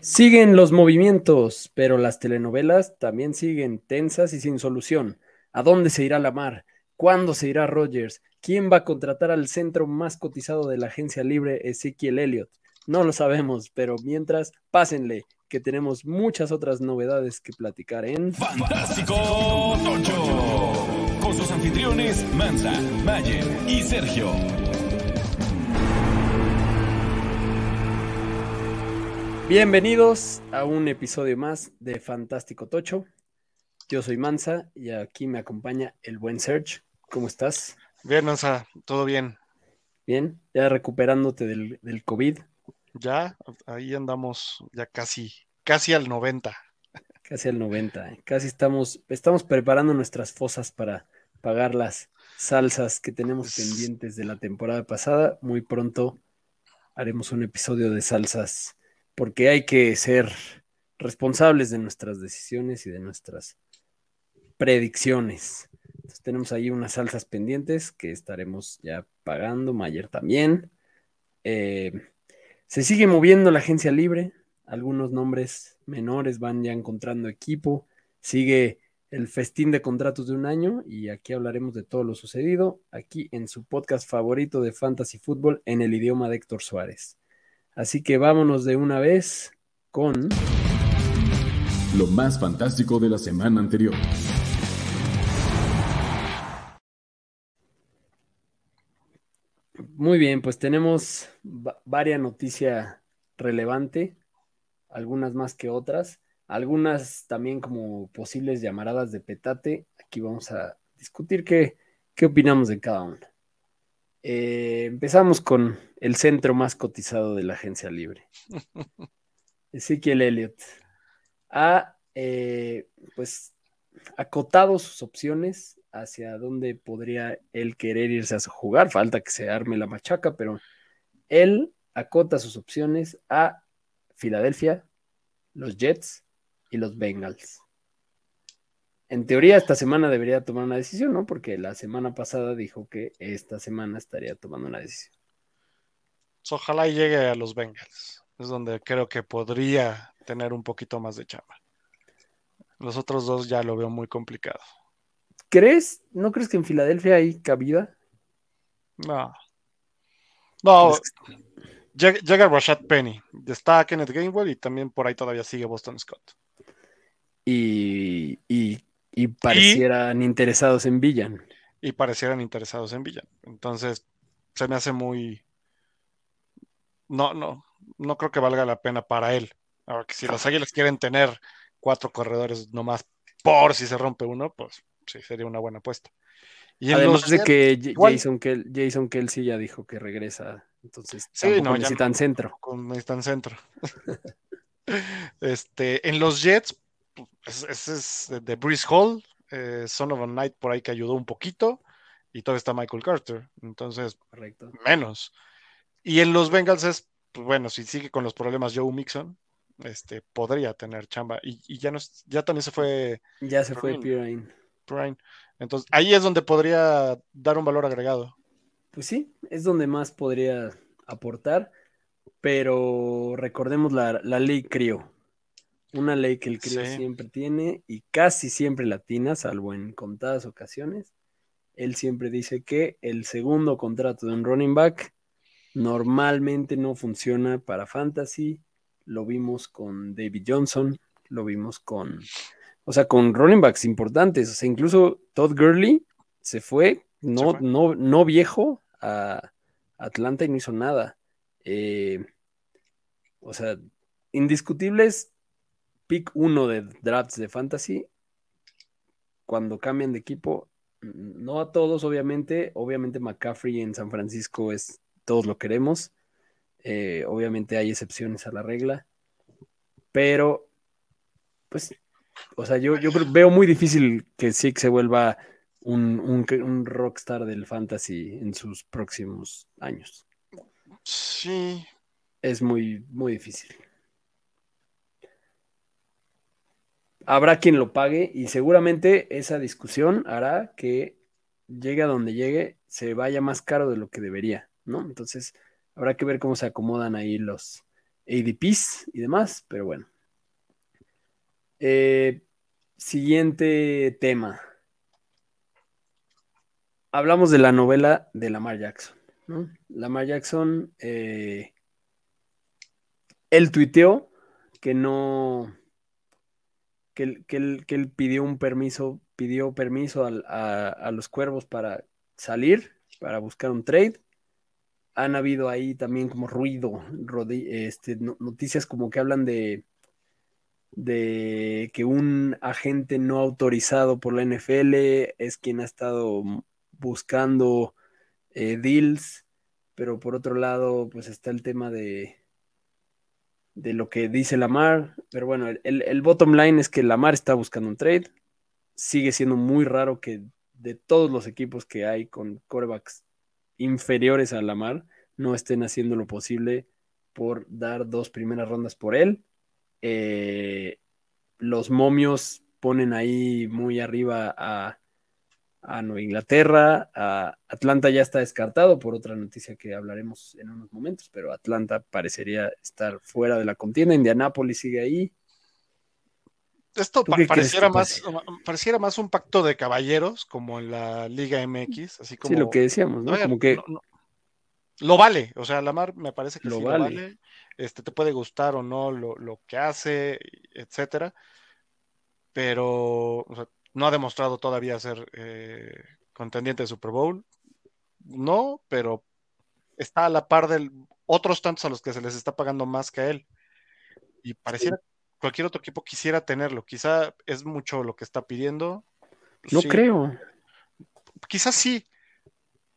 Siguen los movimientos, pero las telenovelas también siguen tensas y sin solución. ¿A dónde se irá la mar? ¿Cuándo se irá Rogers? ¿Quién va a contratar al centro más cotizado de la agencia libre, Ezequiel Elliott? No lo sabemos, pero mientras, pásenle, que tenemos muchas otras novedades que platicar en Fantástico Tocho. Con sus anfitriones Mansa, Mayer y Sergio. Bienvenidos a un episodio más de Fantástico Tocho. Yo soy Mansa y aquí me acompaña el buen Serge. ¿Cómo estás? Bien, Mansa, todo bien. Bien, ya recuperándote del, del COVID. Ya, ahí andamos ya casi, casi al 90. Casi al 90. eh. Casi estamos, estamos preparando nuestras fosas para pagar las salsas que tenemos Es- pendientes de la temporada pasada. Muy pronto haremos un episodio de salsas porque hay que ser responsables de nuestras decisiones y de nuestras predicciones. Entonces tenemos ahí unas salsas pendientes que estaremos ya pagando, Mayer también. Eh, se sigue moviendo la agencia libre, algunos nombres menores van ya encontrando equipo, sigue el festín de contratos de un año y aquí hablaremos de todo lo sucedido aquí en su podcast favorito de Fantasy Football en el idioma de Héctor Suárez. Así que vámonos de una vez con... Lo más fantástico de la semana anterior. Muy bien, pues tenemos va- varias noticias relevante, algunas más que otras, algunas también como posibles llamaradas de petate. Aquí vamos a discutir qué, qué opinamos de cada una. Eh, empezamos con el centro más cotizado de la agencia libre. Ezequiel Elliott ha eh, pues acotado sus opciones hacia dónde podría él querer irse a jugar. Falta que se arme la machaca, pero él acota sus opciones a Filadelfia, los Jets y los Bengals. En teoría, esta semana debería tomar una decisión, ¿no? Porque la semana pasada dijo que esta semana estaría tomando una decisión. Pues Ojalá y llegue a los Bengals. Es donde creo que podría tener un poquito más de chamba. Los otros dos ya lo veo muy complicado. ¿Crees? ¿No crees que en Filadelfia hay cabida? No. No, ¿Crees que- llega, llega Rashad Penny. Está Kenneth Gainwell y también por ahí todavía sigue Boston Scott. Y, y, y parecieran interesados en Villan. Y parecieran interesados en Villan. Entonces, se me hace muy. No, no, no creo que valga la pena para él. Ahora que si los Águilas quieren tener cuatro corredores nomás por si se rompe uno, pues sí, sería una buena apuesta. Y Además los de que igual. Jason, Kel- Jason Kelsey ya dijo que regresa, entonces Sí, no, necesitan no. centro. con necesitan centro. Este, en los Jets, ese es de- de Breeze Hall, eh, Son of a Night por ahí que ayudó un poquito, y todavía está Michael Carter, entonces Correcto. menos. Y en los Bengals es, pues, bueno, si sigue con los problemas Joe Mixon, este, podría tener chamba. Y, y ya no es- ya también se fue Ya se fue. Pirine. Entonces, ahí es donde podría dar un valor agregado. Pues sí, es donde más podría aportar, pero recordemos la, la ley CRIO. Una ley que el CRIO Sí. siempre tiene y casi siempre latina, salvo en contadas ocasiones. Él siempre dice que el segundo contrato de un running back normalmente no funciona para fantasy. Lo vimos con David Johnson, lo vimos con, o sea, con running backs importantes. O sea, incluso Todd Gurley se fue, no, fue. no, no viejo a Atlanta y no hizo nada. Eh, o sea, indiscutibles, pick uno de drafts de fantasy. Cuando cambian de equipo, no a todos, obviamente. Obviamente, McCaffrey en San Francisco es todos lo queremos. Eh, obviamente hay excepciones a la regla. Pero, pues, o sea, yo, yo veo muy difícil que Zeke se vuelva un, un, un rockstar del fantasy en sus próximos años. Sí, Es muy, muy difícil. Habrá quien lo pague y seguramente esa discusión hará que llegue a donde llegue, se vaya más caro de lo que debería, ¿no? Entonces, habrá que ver cómo se acomodan ahí los, ADPs y demás, pero bueno. Eh, siguiente tema. Hablamos de la novela de Lamar Jackson. ¿no? Lamar Jackson, eh, él tuiteó que no, que, él- que él, que él pidió un permiso, pidió permiso al- a, los cuervos para salir, para buscar un trade. Han habido ahí también como ruido, este, no- noticias como que hablan de, de que un agente no autorizado por la NFL es quien ha estado buscando eh, deals, pero por otro lado, pues está el tema de, de lo que dice Lamar, pero bueno, el, el bottom line es que Lamar está buscando un trade, sigue siendo muy raro que de todos los equipos que hay con corebacks inferiores a Lamar, no estén haciendo lo posible por dar dos primeras rondas por él. Eh, los momios ponen ahí muy arriba a, a Nueva Inglaterra. A Atlanta ya está descartado por otra noticia que hablaremos en unos momentos, pero Atlanta parecería estar fuera de la contienda. Indianápolis sigue ahí. Esto ¿Tú pa- qué crees pareciera, más, pareciera más un pacto de caballeros, como en la Liga MX, así como... sí, lo que decíamos, ¿no? Ver, Como que no- no- lo vale, o sea, Lamar me parece que Lo sí vale. lo vale. Este, te puede gustar o no lo, lo que hace, etcétera, pero o sea, no ha demostrado todavía ser eh, contendiente de Super Bowl. No, pero está a la par de otros tantos a los que se les está pagando más que a él. Y pareciera cualquier otro equipo quisiera tenerlo. Quizá es mucho lo que está pidiendo. no Sí, creo. Quizás sí,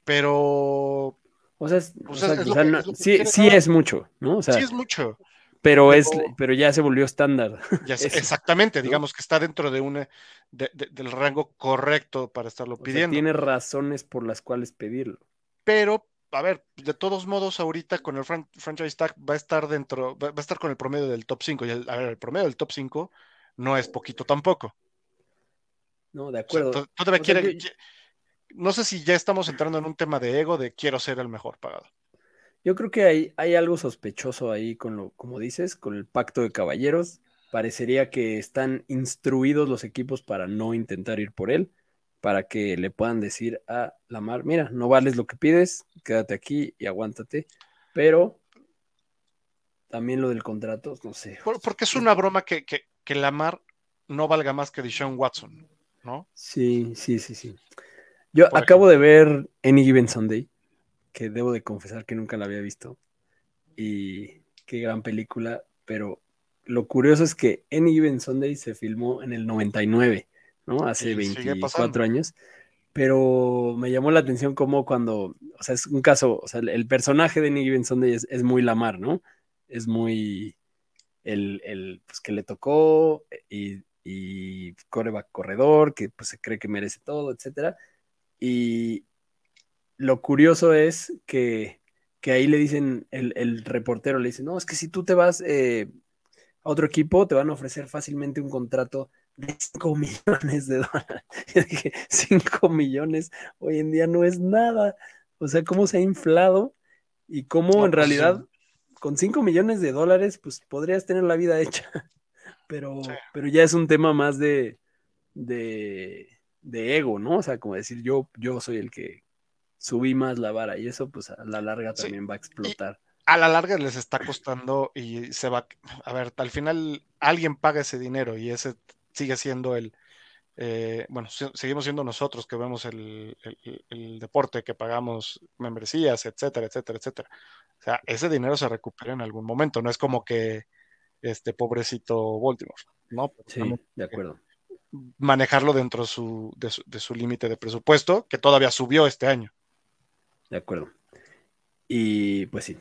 pero O sea, es- o Pues sea, o sea, que- no- que sí, sí es mucho, ¿no? O sea, sí es mucho. Pero, pero- es, pero ya se volvió estándar. Ya exactamente, digamos que está dentro de una de- de- del rango correcto para estarlo O sea, pidiendo. tiene razones por las cuales pedirlo. Pero, a ver, de todos modos, ahorita con el fran- franchise tag va a estar dentro, va, va a estar con el promedio del top 5. Y el, a ver, el promedio del top 5 no es poquito tampoco. No, de O sea, acuerdo. todavía O sea, quiere- yo- qui- no sé si ya estamos entrando en un tema de ego de quiero ser el mejor pagado. Yo creo que hay, hay algo sospechoso ahí con lo, como dices, con el pacto de caballeros. Parecería que están instruidos los equipos para no intentar ir por él, para que le puedan decir a Lamar, mira, no vales lo que pides, quédate aquí y aguántate. Pero también lo del contrato, no sé. Por- porque es una broma que, que, que Lamar no valga más que Deshaun Watson, ¿no? Sí, sí, sí, sí. Yo Por acabo de ver Any Given Sunday, que debo de confesar que nunca la había visto. Y qué gran película, pero lo curioso es que Any Given Sunday se filmó en el 99, ¿no? Hace Y sigue 24 pasando. años. Pero me llamó la atención como cuando, o sea, es un caso, o sea, el, personaje de Any Given Sunday es, es muy Lamar, ¿no? Es muy el, el pues, que le tocó y, y coreback corredor, que pues se cree que merece todo, etcétera. Y lo curioso es que, que ahí le dicen, el, el reportero le dice, no, es que si tú te vas eh, a otro equipo, te van a ofrecer fácilmente un contrato de 5 millones de dólares. Yo dije, 5 millones hoy en día no es nada. O sea, cómo se ha inflado y cómo No, en pues, realidad sí. con 5 millones de dólares, pues podrías tener la vida hecha. Pero, Sí. pero ya es un tema más de, de, de ego, ¿no? O sea, como decir, yo, yo soy el que subí más la vara y eso, pues a la larga Sí. también va a explotar. A la larga les está costando y se va, a ver, al final alguien paga ese dinero y ese sigue siendo el, eh, bueno, se- seguimos siendo nosotros que vemos el, el- el deporte, que pagamos membresías, etcétera, etcétera, etcétera. O sea, ese dinero se recupera en algún momento, no es como que este pobrecito Baltimore, ¿no? Sí, de acuerdo. manejarlo dentro su- de su, de su límite de presupuesto, que todavía subió este año. De acuerdo. Y pues sí,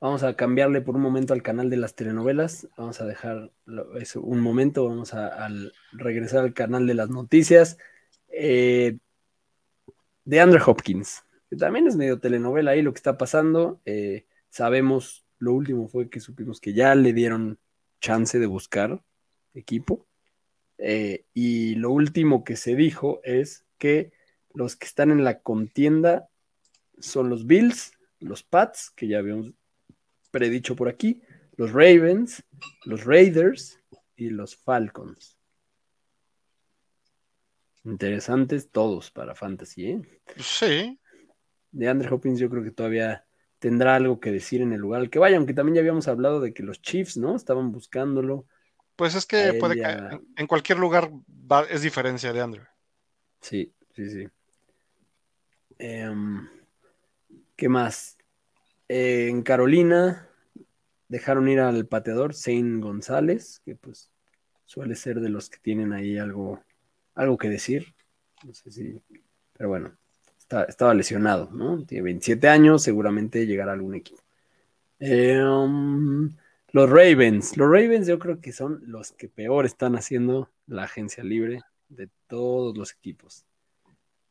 vamos a cambiarle por un momento al canal de las telenovelas. Vamos a dejar eso un momento, vamos a, regresar al canal de las noticias. Eh, de Andrew Hopkins, que también es medio telenovela ahí lo que está pasando. Eh, sabemos, lo último fue que supimos que ya le dieron chance de buscar equipo. Eh, y lo último que se dijo es que los que están en la contienda son los Bills, los Pats, que ya habíamos predicho por aquí, los Ravens, los Raiders y los Falcons. Interesantes todos para Fantasy, ¿eh? Sí. De Andre Hopkins yo creo que todavía tendrá algo que decir en el lugar al que vaya, aunque también ya habíamos hablado de que los Chiefs, ¿no? Estaban buscándolo. Pues es que puede ya- que en- cualquier lugar va- es diferencia de Andrew. Sí, sí, sí. Em, ¿qué más? Eh, en Carolina dejaron ir al pateador Zane González, que pues suele ser de los que tienen ahí algo, algo que decir. No sé si, pero bueno, estaba lesionado, ¿no? Tiene 27 años, seguramente llegará a algún equipo. Em, los Ravens, los Ravens yo creo que son los que peor están haciendo la agencia libre de todos los equipos.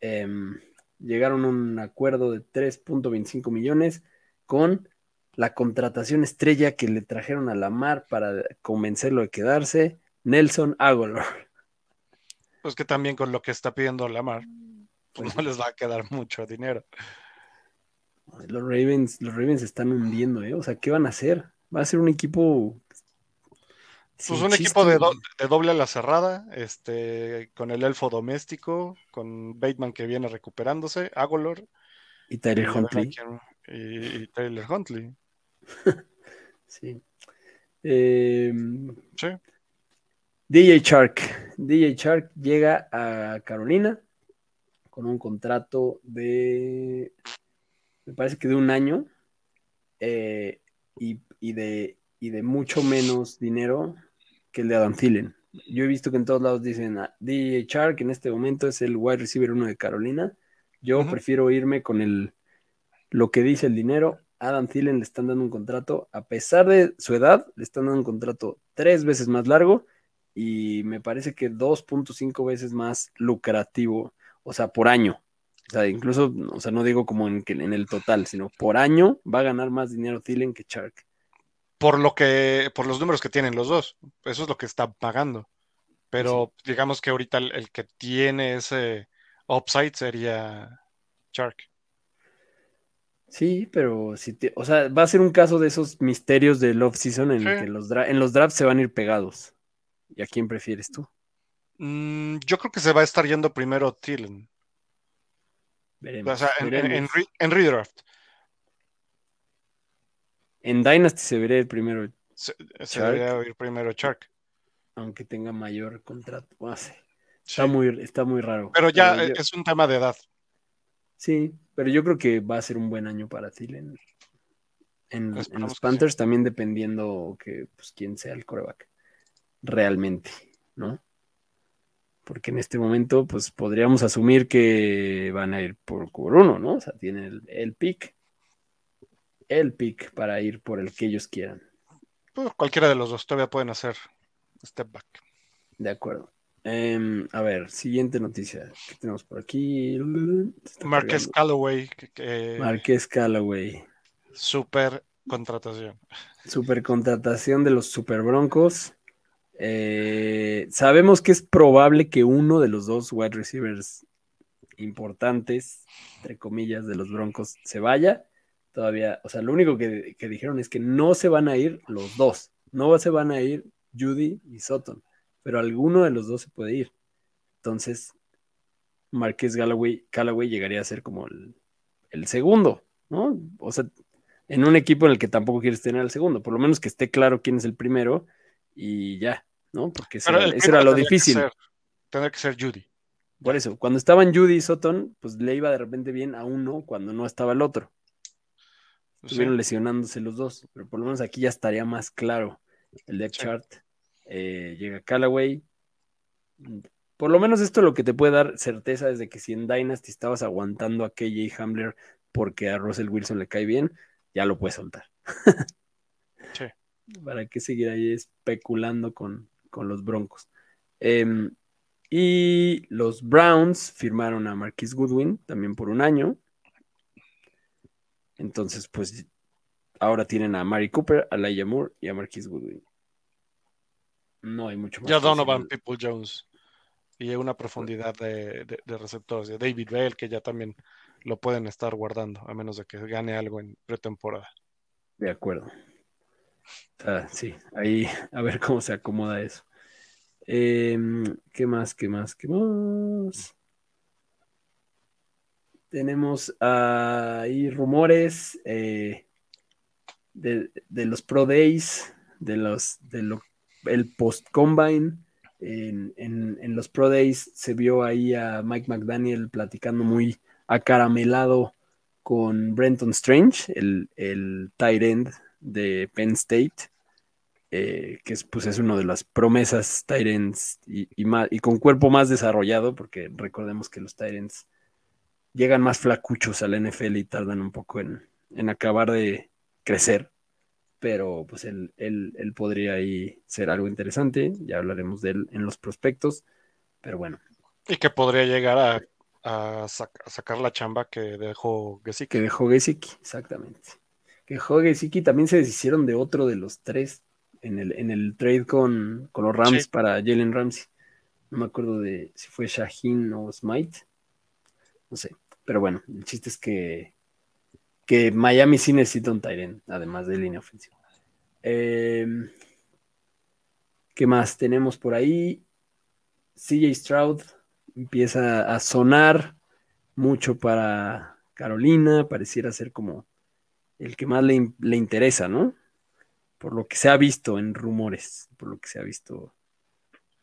Em, llegaron a un acuerdo de 3.25 millones con la contratación estrella que le trajeron a Lamar para convencerlo de quedarse, Nelson Aguilar. Pues que también con lo que está pidiendo Lamar, pues no les va a quedar mucho dinero. Los Ravens, los Ravens se están hundiendo, ¿eh? O sea, ¿qué van a hacer? Va a ser un equipo. Pues un chiste, equipo de, do- güey. de doble a la cerrada, este, con el elfo doméstico, con Bateman que viene recuperándose, Agolor Y Tyler y, Huntley. y- y Tyler Huntley. Sí. Eh, Sí. DJ Shark. DJ Shark llega a Carolina con un contrato de, me parece que de un año eh, y, y de, y de mucho menos dinero que el de Adam Thielen. Yo he visto que en todos lados dicen ah, DJ Shark en este momento es el wide receiver uno de Carolina. Yo prefiero irme con el lo que dice el dinero. Adam Thielen le están dando un contrato, a pesar de su edad, le están dando un contrato tres veces más largo y me parece que 2.5 veces más lucrativo, o sea, por año. O sea, incluso, o sea, no digo como en, que- en el total, sino por año va a ganar más dinero Thielen que Shark. Por lo que, por los números que tienen los dos. Eso es lo que está pagando. Pero digamos que ahorita el, el que tiene ese upside sería Shark. Sí, pero si te- o sea, va a ser un caso de esos misterios del off-season en Sí. que los en los drafts se van a ir pegados. ¿Y a quién prefieres tú? Mm, yo creo que se va a estar yendo primero. Veremos. O sea, en, en redraft. En Dynasty se verá el primero, Se, se debería ir primero Shark. aunque tenga mayor contrato. Sé. Sí. Está muy, está muy raro. Pero ya yo- es un tema de edad. Sí, pero yo creo que va a ser un buen año para Thielen. En, los sí. Panthers también dependiendo que pues quién sea el coreback. Realmente, ¿no? Porque en este momento, pues podríamos asumir que van a ir por, por uno, ¿no? O sea, tienen el, el pick. El pick para ir por el que ellos quieran. Pues, cualquiera de los dos todavía pueden hacer step back. De acuerdo. Em, a ver, siguiente noticia. ¿Qué tenemos por aquí? Callaway, que, que- Marqués Callaway. super contratación. Super contratación de los Super Broncos. Eh, sabemos que es probable que uno de los dos wide receivers importantes, entre comillas, de los Broncos se vaya. Todavía, o sea, lo único que, que dijeron es que no se van a ir los dos. No se van a ir Judy y Sutton, pero alguno de los dos se puede ir. Entonces, Marqués Galloway, Callaway llegaría a ser como el, el segundo, ¿no? O sea, en un equipo en el que tampoco quieres tener al segundo, por lo menos que esté claro quién es el primero y ya, ¿no? Porque eso, era, eso lo difícil. Tendría que ser Judy. Por eso, cuando estaban Judy y Sutton, pues le iba de repente bien a uno cuando no estaba el otro. Sí. Estuvieron lesionándose los dos, pero por lo menos aquí ya estaría más claro el depth Sí. chart. Eh, llega Callaway. Por lo menos esto lo que te puede dar certeza es de que si en Dynasty estabas aguantando a KJ Hamler porque a Russell Wilson le cae bien, ya lo puedes soltar. Sí. ¿Para qué seguir ahí especulando con, con los Broncos? Em, y los Browns firmaron a Marquis Goodwin también por un año. Entonces, pues ahora tienen a Mari Cooper, a Laia Moore y a Marquis Goodwin. No hay mucho más. Ya Donovan People Jones. Y una profundidad de, de- de receptores. De David Bell, que ya también lo pueden estar guardando, a menos de que gane algo en pretemporada. De acuerdo. Ah, sí, ahí a ver cómo se acomoda eso. Em, ¿Qué más? ¿Qué más? ¿Qué más? Tenemos ahí rumores eh, de, de los Pro Days, de los de lo, el post combine. En, en- los Pro Days se vio ahí a Mike McDaniel platicando muy acaramelado con Brenton Strange, el, el tight end de Penn State, eh, que es, pues, es uno de las promesas tight ends y, y con cuerpo más desarrollado, porque recordemos que los tight ends llegan más flacuchos a la NFL y tardan un poco en, en acabar de crecer pero pues él, él, él podría ahí ser algo interesante, ya hablaremos de él en los prospectos, pero bueno, Y que podría llegar a, a sac- a sacar la chamba que dejó Gesicki. que dejó Gesicki, exactamente. Que dejó Gesicki, también se deshicieron de otro de los tres en el, en el trade con, con los Rams Sí. para Jalen Ramsey. No me acuerdo de si fue Shaheen o Smite, no sé, pero bueno, el chiste es que, que Miami sí necesita un Tyren, además de línea ofensiva. Eh, ¿Qué más tenemos por ahí? CJ Stroud empieza a sonar mucho para Carolina, pareciera ser como el que más le, le interesa, ¿no? Por lo que se ha visto en rumores, por lo que se ha visto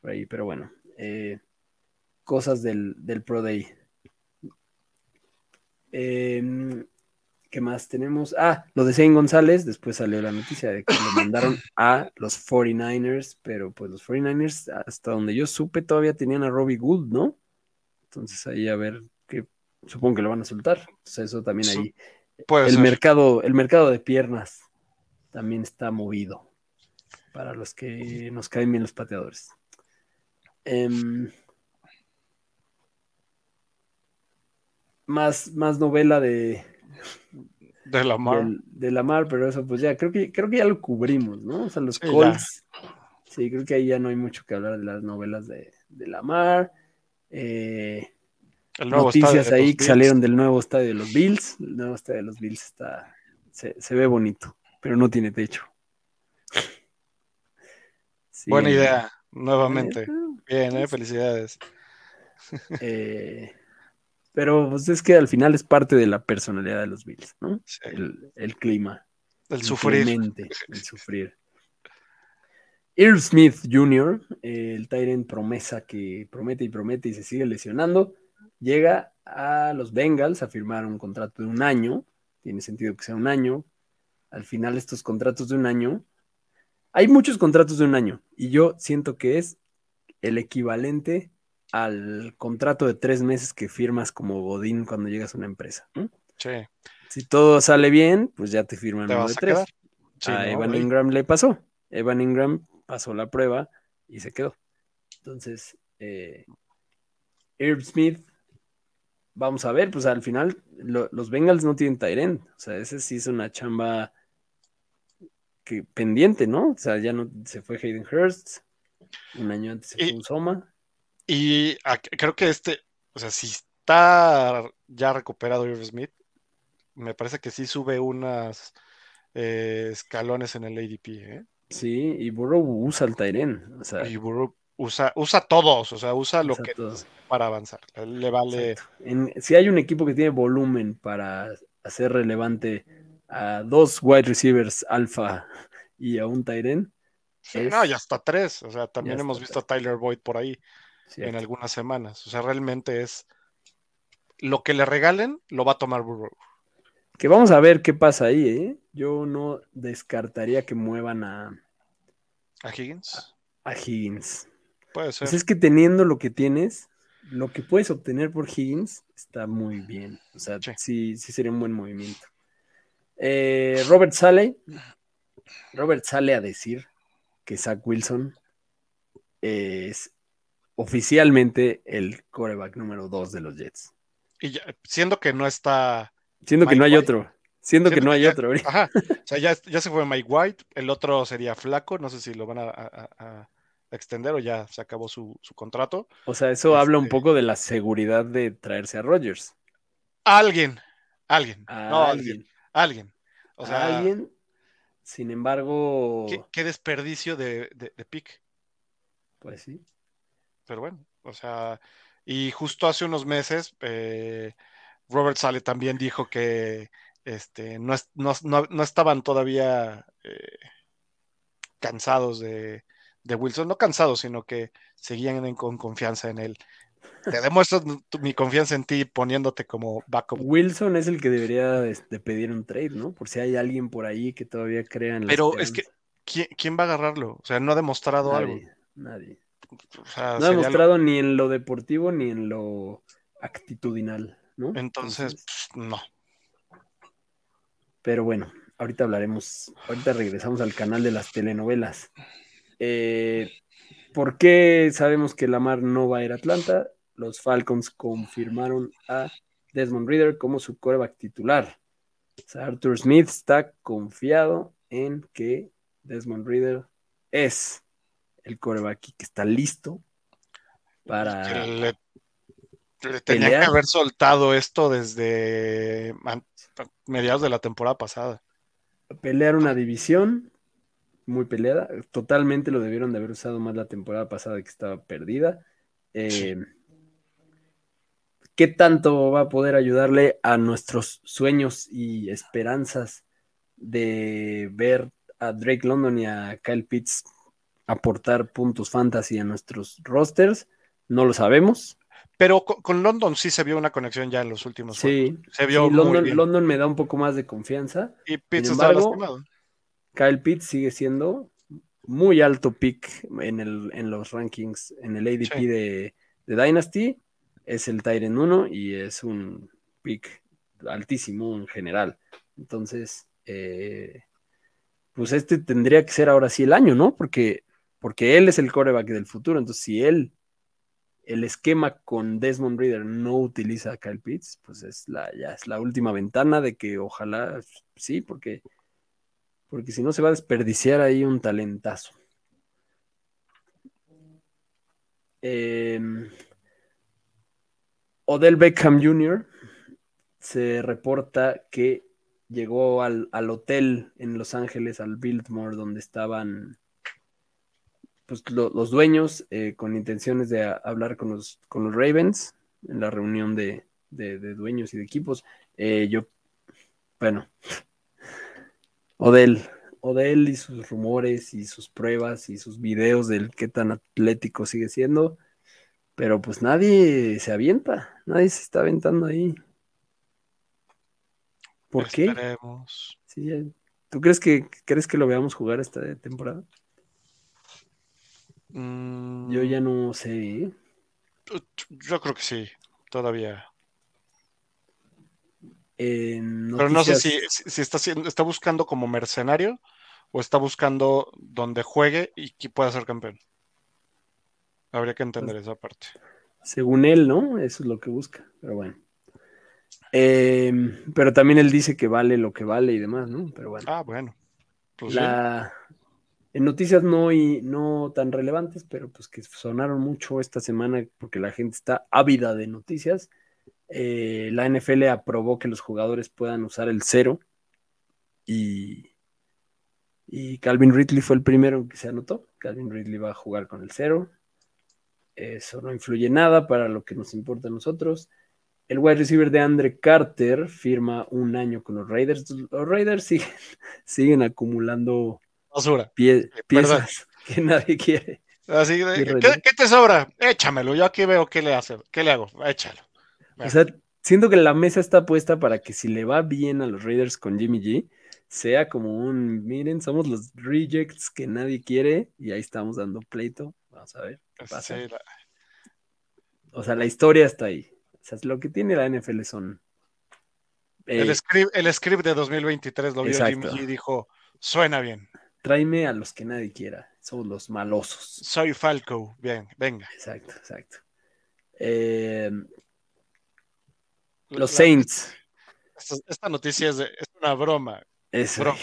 por ahí, pero bueno, eh, cosas del, del Pro Day. Eh, ¿Qué más tenemos? Ah, lo de Zane González, después salió la noticia de que lo mandaron a los 49ers, pero pues los 49ers, hasta donde yo supe, todavía tenían a Robbie Gould, ¿no? Entonces ahí a ver, que supongo que lo van a soltar. Entonces eso también ahí. Puede El ser. mercado, el mercado de piernas también está movido para los que nos caen bien los pateadores. Em, más, más novela de, De Lamar. del- de Lamar, pero eso pues ya creo que creo que ya lo cubrimos, ¿no? O sea, los Sí, ya. Colts. Sí, creo que ahí ya no hay mucho que hablar de las novelas de, de Lamar. Eh, El nuevo noticias de ahí que Bills. salieron del nuevo estadio de los Bills. El nuevo estadio de los Bills está se, se ve bonito, pero no tiene techo. Sí, Buena en- idea, nuevamente. eh, Bien, eh, felicidades. eh, pero pues es que al final es parte de la personalidad de los Bills, ¿no? Sí, El, el clima. El sufrir. El sufrir. Irv Smith Jr., el Tyrant promesa que promete y promete y se sigue lesionando, llega a los Bengals a firmar un contrato de un año. Tiene sentido que sea un año. Al final, estos contratos de un año. Hay muchos contratos de un año y yo siento que es el equivalente al contrato de tres meses que firmas como Godín cuando llegas a una empresa. Sí, Si todo sale bien, pues ya te firman te uno de a tres. Sí, a ¿no? Evan. Ingram le pasó. Evan Ingram pasó la prueba y se quedó. Entonces, eh, Herb Smith, vamos a ver, pues al final lo- los Bengals no tienen Tyrant. O sea, ese sí es una chamba que, pendiente, ¿no? O sea, ya no se fue Hayden Hurst. Un año antes se Y- fue un Soma. Y a- creo que este, o sea, si está ya recuperado Irv Smith, me parece que sí sube unas eh, escalones en el ADP, ¿eh? Sí, y Burrow usa el Tyrant. O sea, Y Burrow usa, usa todos, o sea, usa lo usa que para avanzar. Le vale. En- si hay un equipo que tiene volumen para hacer relevante a dos wide receivers alfa y a un Tyren, Sí, es- no, y hasta tres. O sea, también hemos visto a Tyler Boyd por ahí en algunas semanas. O sea, realmente es lo que le regalen, lo va a tomar Burrow. que vamos a ver qué pasa ahí, ¿eh? Yo no descartaría que muevan a, ¿A Higgins? a Higgins. Puede ser. Pues es que teniendo lo que tienes, lo que puedes obtener por Higgins está muy bien. O sea, Sí. sí, sí sería un buen movimiento. Eh, Robert sale. Robert sale a decir que Zach Wilson es oficialmente el coreback número 2 de los Jets. Y ya- siendo que no está. Siendo que no hay White. otro. Siendo que no hay ya- otro. Ajá. O sea, ya, ya se fue Mike White. El otro sería Flaco. No sé si lo van a, a- a- a extender o ya se acabó su, su contrato. O sea, eso habla un Este- poco de la seguridad de traerse a Rodgers. Alguien. Alguien. A no, alguien. alguien. Alguien. O sea, alguien Sin embargo, Qué, qué desperdicio de, de, de pick. pues sí. Pero bueno, o sea, y justo hace unos meses, eh, Robert Sale también dijo que este, no, no- no- no estaban todavía eh, cansados de, de Wilson, no cansados, sino que seguían en- con confianza en él. Te demuestro tu- mi confianza en ti poniéndote como backup. Wilson es el que debería de, de pedir un trade, ¿no? Por si hay alguien por ahí que todavía crea en la Pero es que. ¿quién, quién va a agarrarlo? O sea, no ha demostrado algo. Nadie, nadie. O sea, No ha lo- demostrado ni en lo deportivo ni en lo actitudinal, ¿no? Entonces, pues, no. Pero bueno, ahorita hablaremos, ahorita regresamos al canal de las telenovelas. Eh, ¿Por qué sabemos que Lamar no va a ir a Atlanta? Los Falcons confirmaron a Desmond Reader como su coreback titular. O sea, Arthur Smith está confiado en que Desmond Reader es el coreback que está listo para le, pelear. que haber soltado esto desde mediados de la temporada pasada. pelear una división muy peleada. Totalmente lo debieron de haber usado más la temporada pasada que estaba perdida. Eh, ¿Qué tanto va a poder ayudarle a nuestros sueños y esperanzas de ver a Drake London y a Kyle Pitts aportar puntos fantasy a nuestros rosters? No lo sabemos. Pero con, con London sí se vio una conexión ya en los últimos juegos. Sí, Se vio sí, muy London, bien. London me da un poco más de confianza. Y Pitts Sin embargo, lastimado. Kyle Pitts sigue siendo muy alto pick en, el, en los rankings, en el ADP Sí. de, de Dynasty. Es el Tyren 1 y es un pick altísimo en general. Entonces, eh, pues este tendría que ser ahora sí el año, ¿no? Porque, porque él es el coreback del futuro. Entonces, si él, el esquema con Desmond Reader no utiliza a Kyle Pitts, pues es la, ya es la última ventana de que ojalá sí, porque porque si no se va a desperdiciar ahí un talentazo. Eh, Odell Beckham Jr. se reporta que llegó al, al hotel en Los Ángeles, al Biltmore, donde estaban pues, lo- los dueños eh, con intenciones de a- hablar con los, con los Ravens en la reunión de, de- de dueños y de equipos. Eh, yo, bueno, Odell, Odell y sus rumores y sus pruebas y sus videos del qué tan atlético sigue siendo, pero pues nadie se avienta, nadie se está aventando ahí. ¿Por qué? Sí, ¿Tú crees que crees que lo veamos jugar esta temporada? Mm, Yo ya no sé. ¿eh? yo creo que sí, todavía. En Pero no sé si, está, está buscando como mercenario o está buscando donde juegue y que pueda ser campeón. Habría que entender Pues esa parte. Según él, ¿no? Eso es lo que busca, pero bueno. Eh, pero también él dice que vale lo que vale y demás, ¿no? Pero bueno. Ah, bueno. Pues sí. En noticias no, y, no tan relevantes, pero pues que sonaron mucho esta semana porque la gente está ávida de noticias. eh, la NFL aprobó que los jugadores puedan usar el cero y, y Calvin Ridley fue el primero que se anotó. Calvin Ridley va a jugar con el cero. Eso no influye nada para lo que nos importa a nosotros. El wide receiver de Andre Carter firma un año con los Raiders. Los Raiders siguen acumulando Basura. pie- piezas que nadie quiere. Así de, ¿qué, te sobra? Échamelo. Yo aquí veo qué le hace, qué le hago. Échalo. O sea, siento que la mesa está puesta para que si le va bien a los Raiders con Jimmy G, sea como un, miren, somos los rejects que nadie quiere y ahí estamos dando pleito. Vamos a ver qué pasa. Sí, la- O sea, la historia está ahí. O sea, lo que tiene la NFL son... eh, el, script, el script de 2023 lo vio. Jimmy G y dijo, suena bien. Tráeme a los que nadie quiera. Somos los malosos. Soy Falco. Bien, venga. Exacto, exacto. Eh, los La- Saints. Esta, esta noticia es, de- es una broma. Eso. Bro.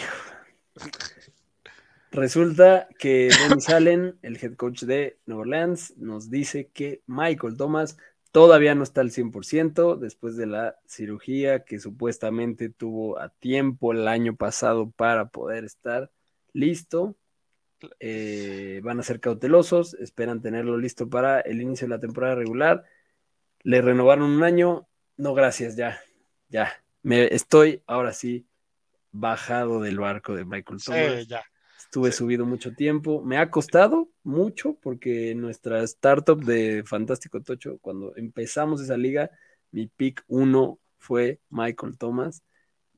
Resulta que Dennis Allen, el head coach de Nueva Orleans, nos dice que Michael Thomas todavía no está al 100% después de la cirugía que supuestamente tuvo a tiempo el año pasado para poder estar. Listo. Eh, van a ser cautelosos, esperan tenerlo listo para el inicio de la temporada regular. Le renovaron un año. No, gracias, ya, ya. Me estoy ahora sí bajado del barco de Michael Thomas. Sí, ya. Estuve subido mucho tiempo. Me ha costado mucho porque nuestra startup de Fantástico Tocho, cuando empezamos esa liga, mi pick uno fue Michael Thomas.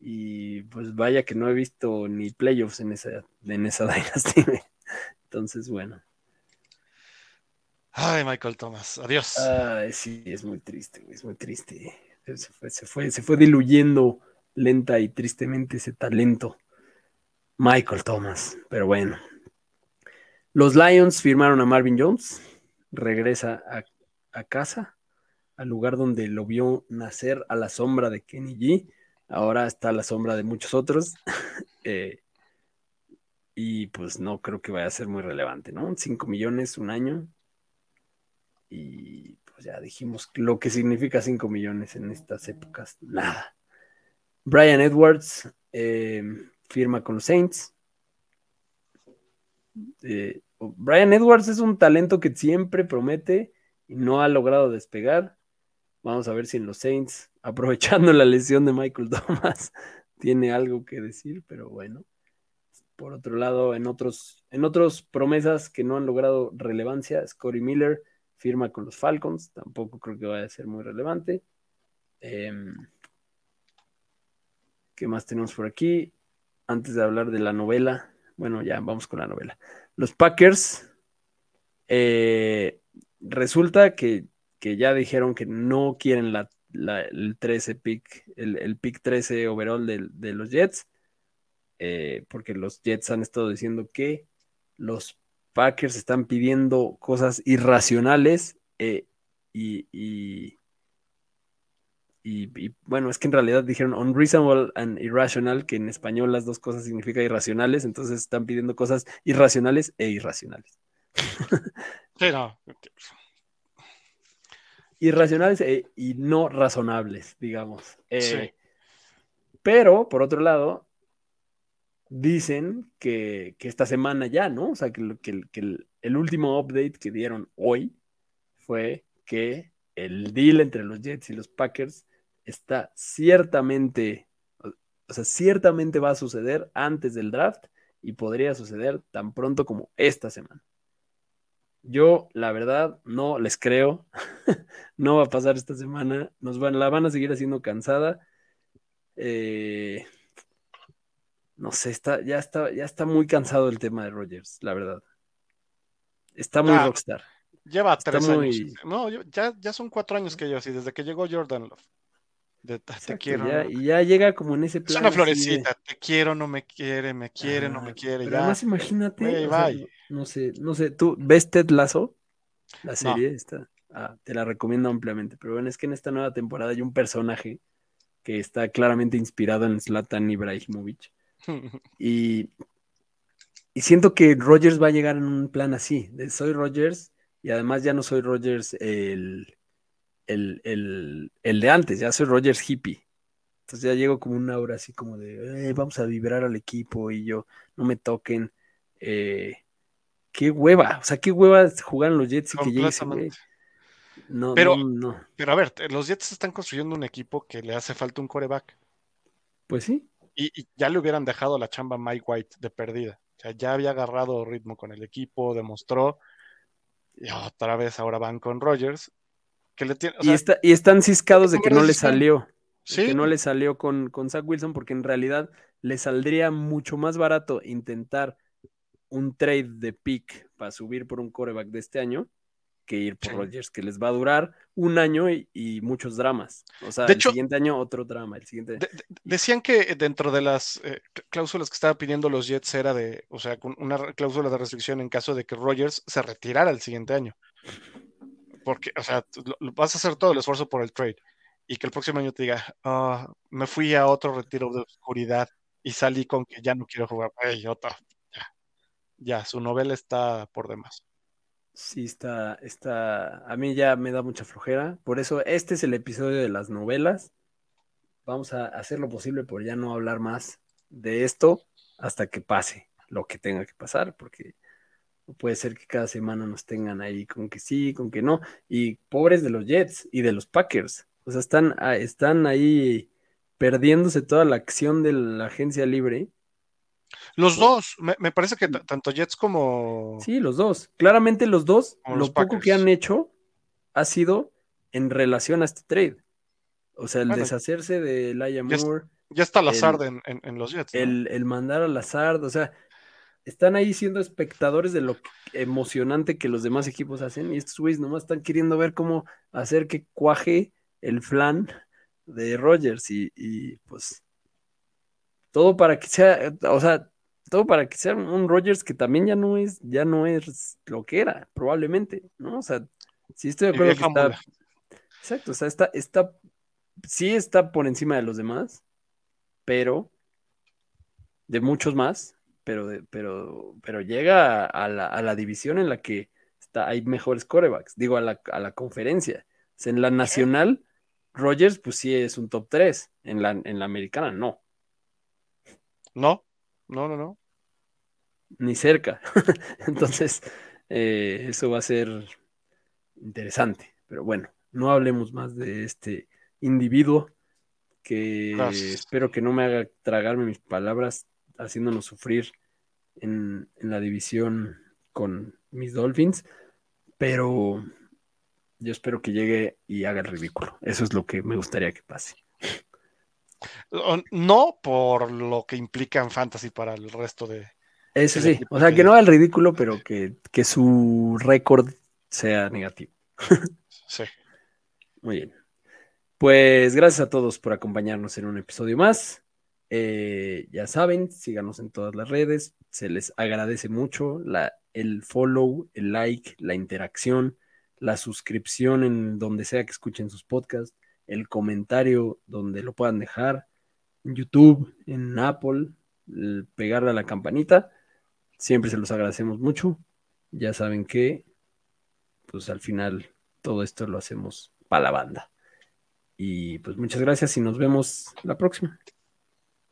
Y pues vaya que no he visto ni playoffs en esa, en esa Dynasty. Entonces, bueno. Ay, Michael Thomas, adiós. Ay, sí, es muy triste, es muy triste. Se fue, se fue, se fue diluyendo lenta y tristemente ese talento. Michael Thomas, pero bueno. Los Lions firmaron a Marvin Jones, regresa a, a casa, al lugar donde lo vio nacer a la sombra de Kenny G. Ahora está a la sombra de muchos otros. Eh, y pues no creo que vaya a ser muy relevante, ¿no? 5 millones un año. Y pues ya dijimos lo que significa 5 millones en estas épocas. Nada. Brian Edwards eh, firma con los Saints. Eh, Brian Edwards es un talento que siempre promete y no ha logrado despegar. Vamos a ver si en los Saints, aprovechando la lesión de Michael Thomas, tiene algo que decir, pero bueno. Por otro lado, en otros, en otros promesas que no han logrado relevancia, Scotty Miller firma con los Falcons, tampoco creo que vaya a ser muy relevante. Em, ¿Qué más tenemos por aquí? Antes de hablar de la novela, bueno, ya vamos con la novela. Los Packers, eh, resulta que, que, ya dijeron que no quieren la, el 13 pick, el, el pick 13 overall de, de los Jets, eh, porque los Jets han estado diciendo que los Packers están pidiendo cosas irracionales eh, y, y, bueno, es que en realidad dijeron unreasonable and irrational, que en español las dos cosas significan irracionales, entonces están pidiendo cosas irracionales e irracionales. Sí, no. Irracionales e, y no razonables, digamos. Eh, Sí. Pero, por otro lado, dicen que, que esta semana ya, ¿no? O sea, que, que el- que el, el último update que dieron hoy fue que el deal entre los Jets y los Packers está ciertamente, o sea, ciertamente va a suceder antes del draft y podría suceder tan pronto como esta semana. Yo, la verdad, no les creo. no va a pasar esta semana. Nos van, la van a seguir haciendo cansada. Eh, no sé, está, ya, está, ya está muy cansado el tema de Rogers, la verdad. Está muy Ah, rockstar. Lleva Está tres muy- años. No, ya, ya son cuatro años que yo así, desde que llegó Jordan Love. De, te Exacto, quiero. ya- no- y ya llega como en ese Es plan. una así de- florecita, te quiero, no me quiere, me quiere, no me quiere, Pero ya. además imagínate, o sea, no, no sé, no sé, ¿tú ves Ted Lasso? La serie esta. Ah, te la recomiendo ampliamente. Pero bueno, es que en esta nueva temporada hay un personaje que está claramente inspirado en Zlatan Ibrahimovic. Y, y siento que Rogers va a llegar en un plan así, de soy Rogers y además ya no soy Rogers el, el, el, el de antes, ya soy Rogers hippie. Entonces ya llego como un aura así como de, "Eh, vamos a vibrar al equipo y yo, no me toquen. Eh, qué hueva, o sea, qué hueva jugar en los Jets y que llegue. No, Pero- no, no. Pero a ver, los Jets están construyendo un equipo que le hace falta un coreback. Pues sí, Y, y ya le hubieran dejado la chamba a Mike White de perdida. O sea, ya había agarrado ritmo con el equipo, demostró. Y otra vez ahora van con Rogers. Que le tiene, o y, sea, está, y están ciscados de ¿cómo que no le salió. sí, que no le salió con, con Zach Wilson, porque en realidad le saldría mucho más barato intentar un trade de pick para subir por un coreback de este año que ir por Sí. Rodgers, que les va a durar un año y, y muchos dramas. O sea, De el hecho- siguiente año otro drama, el siguiente. De- de- decían que dentro de las eh, cl- cláusulas que estaba pidiendo los Jets era de, o sea, con una cláusula de restricción en caso de que Rogers se retirara el siguiente año. Porque, o sea, vas a hacer todo el esfuerzo por el trade y que el próximo año te diga, "Ah, me fui a otro retiro de oscuridad y salí con que ya no quiero jugar. Ey, otra, ya, ya, su novela está por demás. Sí, está, está, a mí ya me da mucha flojera. Por eso este es el episodio de las novelas. Vamos a hacer lo posible por ya no hablar más de esto hasta que pase. lo que tenga que pasar, porque puede ser que cada semana nos tengan ahí con que sí, con que no. Y pobres de los Jets y de los Packers. O sea, están, ah, están ahí perdiéndose toda la acción de la agencia libre. Los dos, me, me parece que tanto Jets como... Sí, los dos. Claramente los dos, lo los poco que han hecho ha sido en relación a este trade. O sea, el Bueno, deshacerse de Laia ya Moore, Ya está Lazard el- en, en- en los Jets. ¿no? el, el mandar a Lazard, o sea, están ahí siendo espectadores de lo emocionante que los demás equipos hacen y estos güeyes nomás están queriendo ver cómo hacer que cuaje el flan de Rogers y, y, pues todo para que sea, o sea, todo para que sea un Rogers que también ya no es, ya no es lo que era, probablemente, ¿no? O sea, sí estoy de acuerdo que está, mula. exacto, o sea, está, está, sí está por encima de los demás, pero de muchos más, pero, pero, pero llega a la, a la división en la que está, hay mejores corebacks, digo, a la, a la conferencia. O sea, en la nacional, Rogers, pues sí es un top 3, en la, en la americana no, No, no, no, no. ni cerca. Entonces, eh, eso va a ser interesante, pero bueno, no hablemos más de este individuo que Gracias. espero que no me haga tragarme mis palabras haciéndonos sufrir en, en la división con mis Dolphins, pero yo espero que llegue y haga el ridículo. Eso es lo que me gustaría que pase. No por lo que implica en fantasy para el resto de... Eso sí, o sea, que- que no haga el ridículo, pero que, que su récord sea negativo. Sí. Muy bien. Pues gracias a todos por acompañarnos en un episodio más. Eh, ya saben, síganos en todas las redes. Se les agradece mucho el follow, el like, la interacción, la suscripción en donde sea que escuchen sus podcasts, el comentario donde lo puedan dejar, en YouTube, en Apple, pegarle a la campanita. Siempre se los agradecemos mucho. Ya saben que, pues al final, todo esto lo hacemos para la banda. Y pues muchas gracias y nos vemos la próxima.